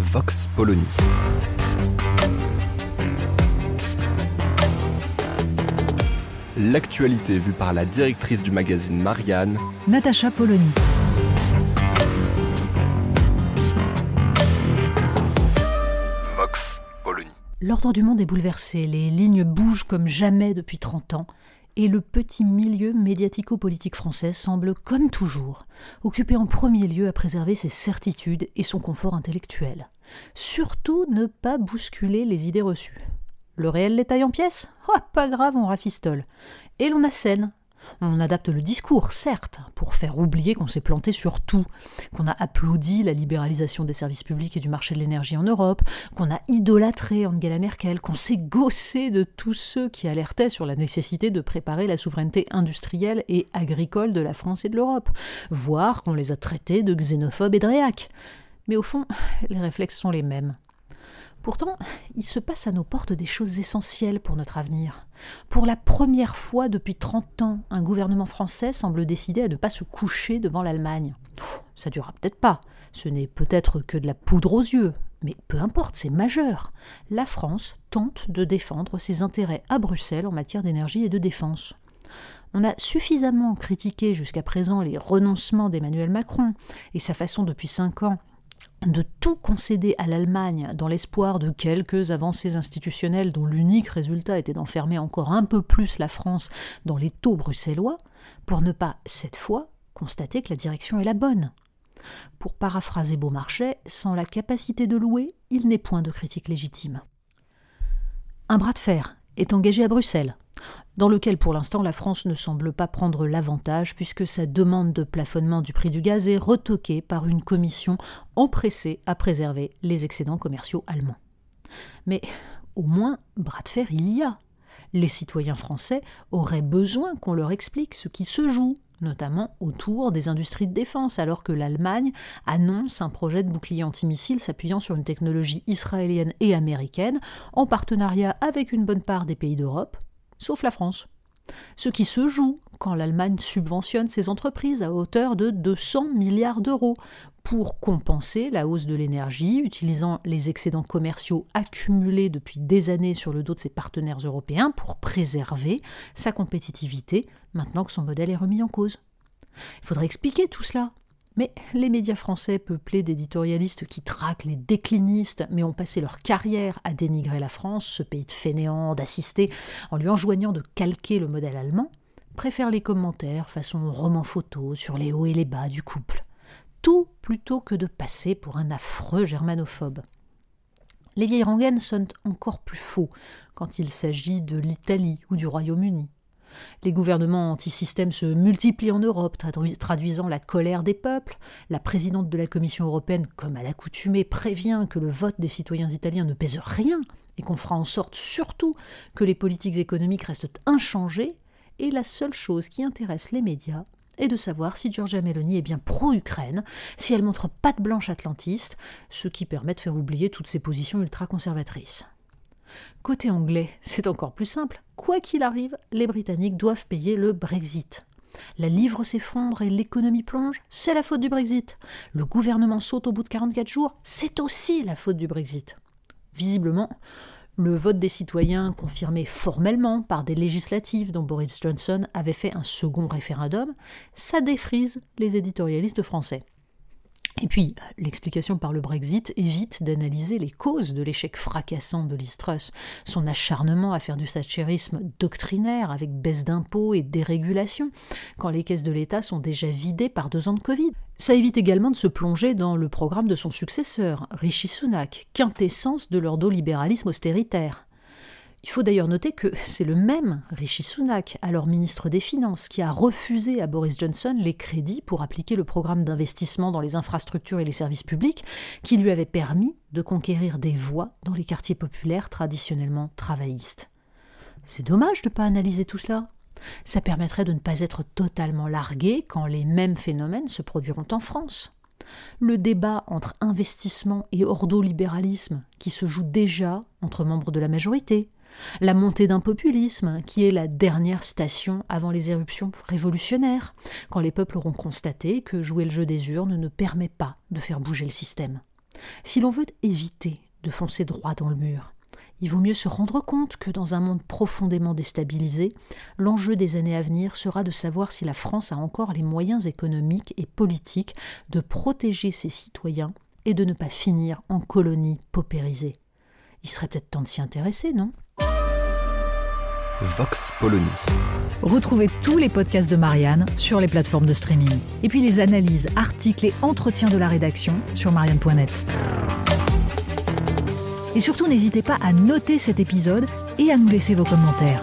Vox Polony. L'actualité vue par la directrice du magazine Marianne, Natacha Polony. Vox Polony. L'ordre du monde est bouleversé, les lignes bougent comme jamais depuis 30 ans, et le petit milieu médiatico-politique français semble, comme toujours, occupé en premier lieu à préserver ses certitudes et son confort intellectuel. Surtout ne pas bousculer les idées reçues. Le réel les taille en pièces? Oh, Pas grave, on rafistole. Et l'on assène. On adapte le discours, certes, pour faire oublier qu'on s'est planté sur tout, qu'on a applaudi la libéralisation des services publics et du marché de l'énergie en Europe, qu'on a idolâtré Angela Merkel, qu'on s'est gaussé de tous ceux qui alertaient sur la nécessité de préparer la souveraineté industrielle et agricole de la France et de l'Europe, voire qu'on les a traités de xénophobes et de. Mais au fond, les réflexes sont les mêmes. Pourtant, il se passe à nos portes des choses essentielles pour notre avenir. Pour la première fois depuis 30 ans, un gouvernement français semble décider à ne pas se coucher devant l'Allemagne. Ça durera peut-être pas, ce n'est peut-être que de la poudre aux yeux, mais peu importe, c'est majeur. La France tente de défendre ses intérêts à Bruxelles en matière d'énergie et de défense. On a suffisamment critiqué jusqu'à présent les renoncements d'Emmanuel Macron et sa façon depuis cinq ans de tout concéder à l'Allemagne dans l'espoir de quelques avancées institutionnelles dont l'unique résultat était d'enfermer encore un peu plus la France dans les taux bruxellois, pour ne pas, cette fois, constater que la direction est la bonne. Pour paraphraser Beaumarchais, sans la capacité de louer, il n'est point de critique légitime. Un bras de fer est engagé à Bruxelles, dans lequel pour l'instant la France ne semble pas prendre l'avantage puisque sa demande de plafonnement du prix du gaz est retoquée par une commission empressée à préserver les excédents commerciaux allemands. Mais au moins, bras de fer il y a. Les citoyens français auraient besoin qu'on leur explique ce qui se joue, notamment autour des industries de défense, alors que l'Allemagne annonce un projet de bouclier antimissile s'appuyant sur une technologie israélienne et américaine, en partenariat avec une bonne part des pays d'Europe, sauf la France. Ce qui se joue quand l'Allemagne subventionne ses entreprises à hauteur de 200 milliards d'euros pour compenser la hausse de l'énergie, utilisant les excédents commerciaux accumulés depuis des années sur le dos de ses partenaires européens pour préserver sa compétitivité maintenant que son modèle est remis en cause. Il faudrait expliquer tout cela. Mais les médias français peuplés d'éditorialistes qui traquent les déclinistes, mais ont passé leur carrière à dénigrer la France, ce pays de fainéants, d'assister, en lui enjoignant de calquer le modèle allemand, préfèrent les commentaires façon roman photo sur les hauts et les bas du couple. Tout plutôt que de passer pour un affreux germanophobe. Les vieilles rengaines sonnent encore plus faux quand il s'agit de l'Italie ou du Royaume-Uni. Les gouvernements antisystèmes se multiplient en Europe, traduisant la colère des peuples. La présidente de la Commission européenne, comme à l'accoutumée, prévient que le vote des citoyens italiens ne pèse rien et qu'on fera en sorte surtout que les politiques économiques restent inchangées. Et la seule chose qui intéresse les médias est de savoir si Giorgia Meloni est bien pro-Ukraine, si elle montre patte blanche atlantiste, ce qui permet de faire oublier toutes ses positions ultra-conservatrices. Côté anglais, c'est encore plus simple. Quoi qu'il arrive, les Britanniques doivent payer le Brexit. La livre s'effondre et l'économie plonge, c'est la faute du Brexit. Le gouvernement saute au bout de 44 jours, c'est aussi la faute du Brexit. Visiblement, le vote des citoyens, confirmé formellement par des législatives dont Boris Johnson avait fait un second référendum, ça défrise les éditorialistes français. Et puis, l'explication par le Brexit évite d'analyser les causes de l'échec fracassant de Liz son acharnement à faire du thatcherisme doctrinaire avec baisse d'impôts et dérégulation, quand les caisses de l'État sont déjà vidées par deux ans de Covid. Ça évite également de se plonger dans le programme de son successeur, Rishi Sunak, quintessence de l'ordolibéralisme austéritaire. Il faut d'ailleurs noter que c'est le même Rishi Sunak, alors ministre des Finances, qui a refusé à Boris Johnson les crédits pour appliquer le programme d'investissement dans les infrastructures et les services publics qui lui avait permis de conquérir des voix dans les quartiers populaires traditionnellement travaillistes. C'est dommage de ne pas analyser tout cela. Ça permettrait de ne pas être totalement largué quand les mêmes phénomènes se produiront en France. Le débat entre investissement et ordolibéralisme qui se joue déjà entre membres de la majorité, la montée d'un populisme, qui est la dernière station avant les éruptions révolutionnaires, quand les peuples auront constaté que jouer le jeu des urnes ne permet pas de faire bouger le système. Si l'on veut éviter de foncer droit dans le mur, il vaut mieux se rendre compte que dans un monde profondément déstabilisé, l'enjeu des années à venir sera de savoir si la France a encore les moyens économiques et politiques de protéger ses citoyens et de ne pas finir en colonie paupérisée. Il serait peut-être temps de s'y intéresser, non? Vox Polony. Retrouvez tous les podcasts de Marianne sur les plateformes de streaming. Et puis les analyses, articles et entretiens de la rédaction sur marianne.net. Et surtout, n'hésitez pas à noter cet épisode et à nous laisser vos commentaires.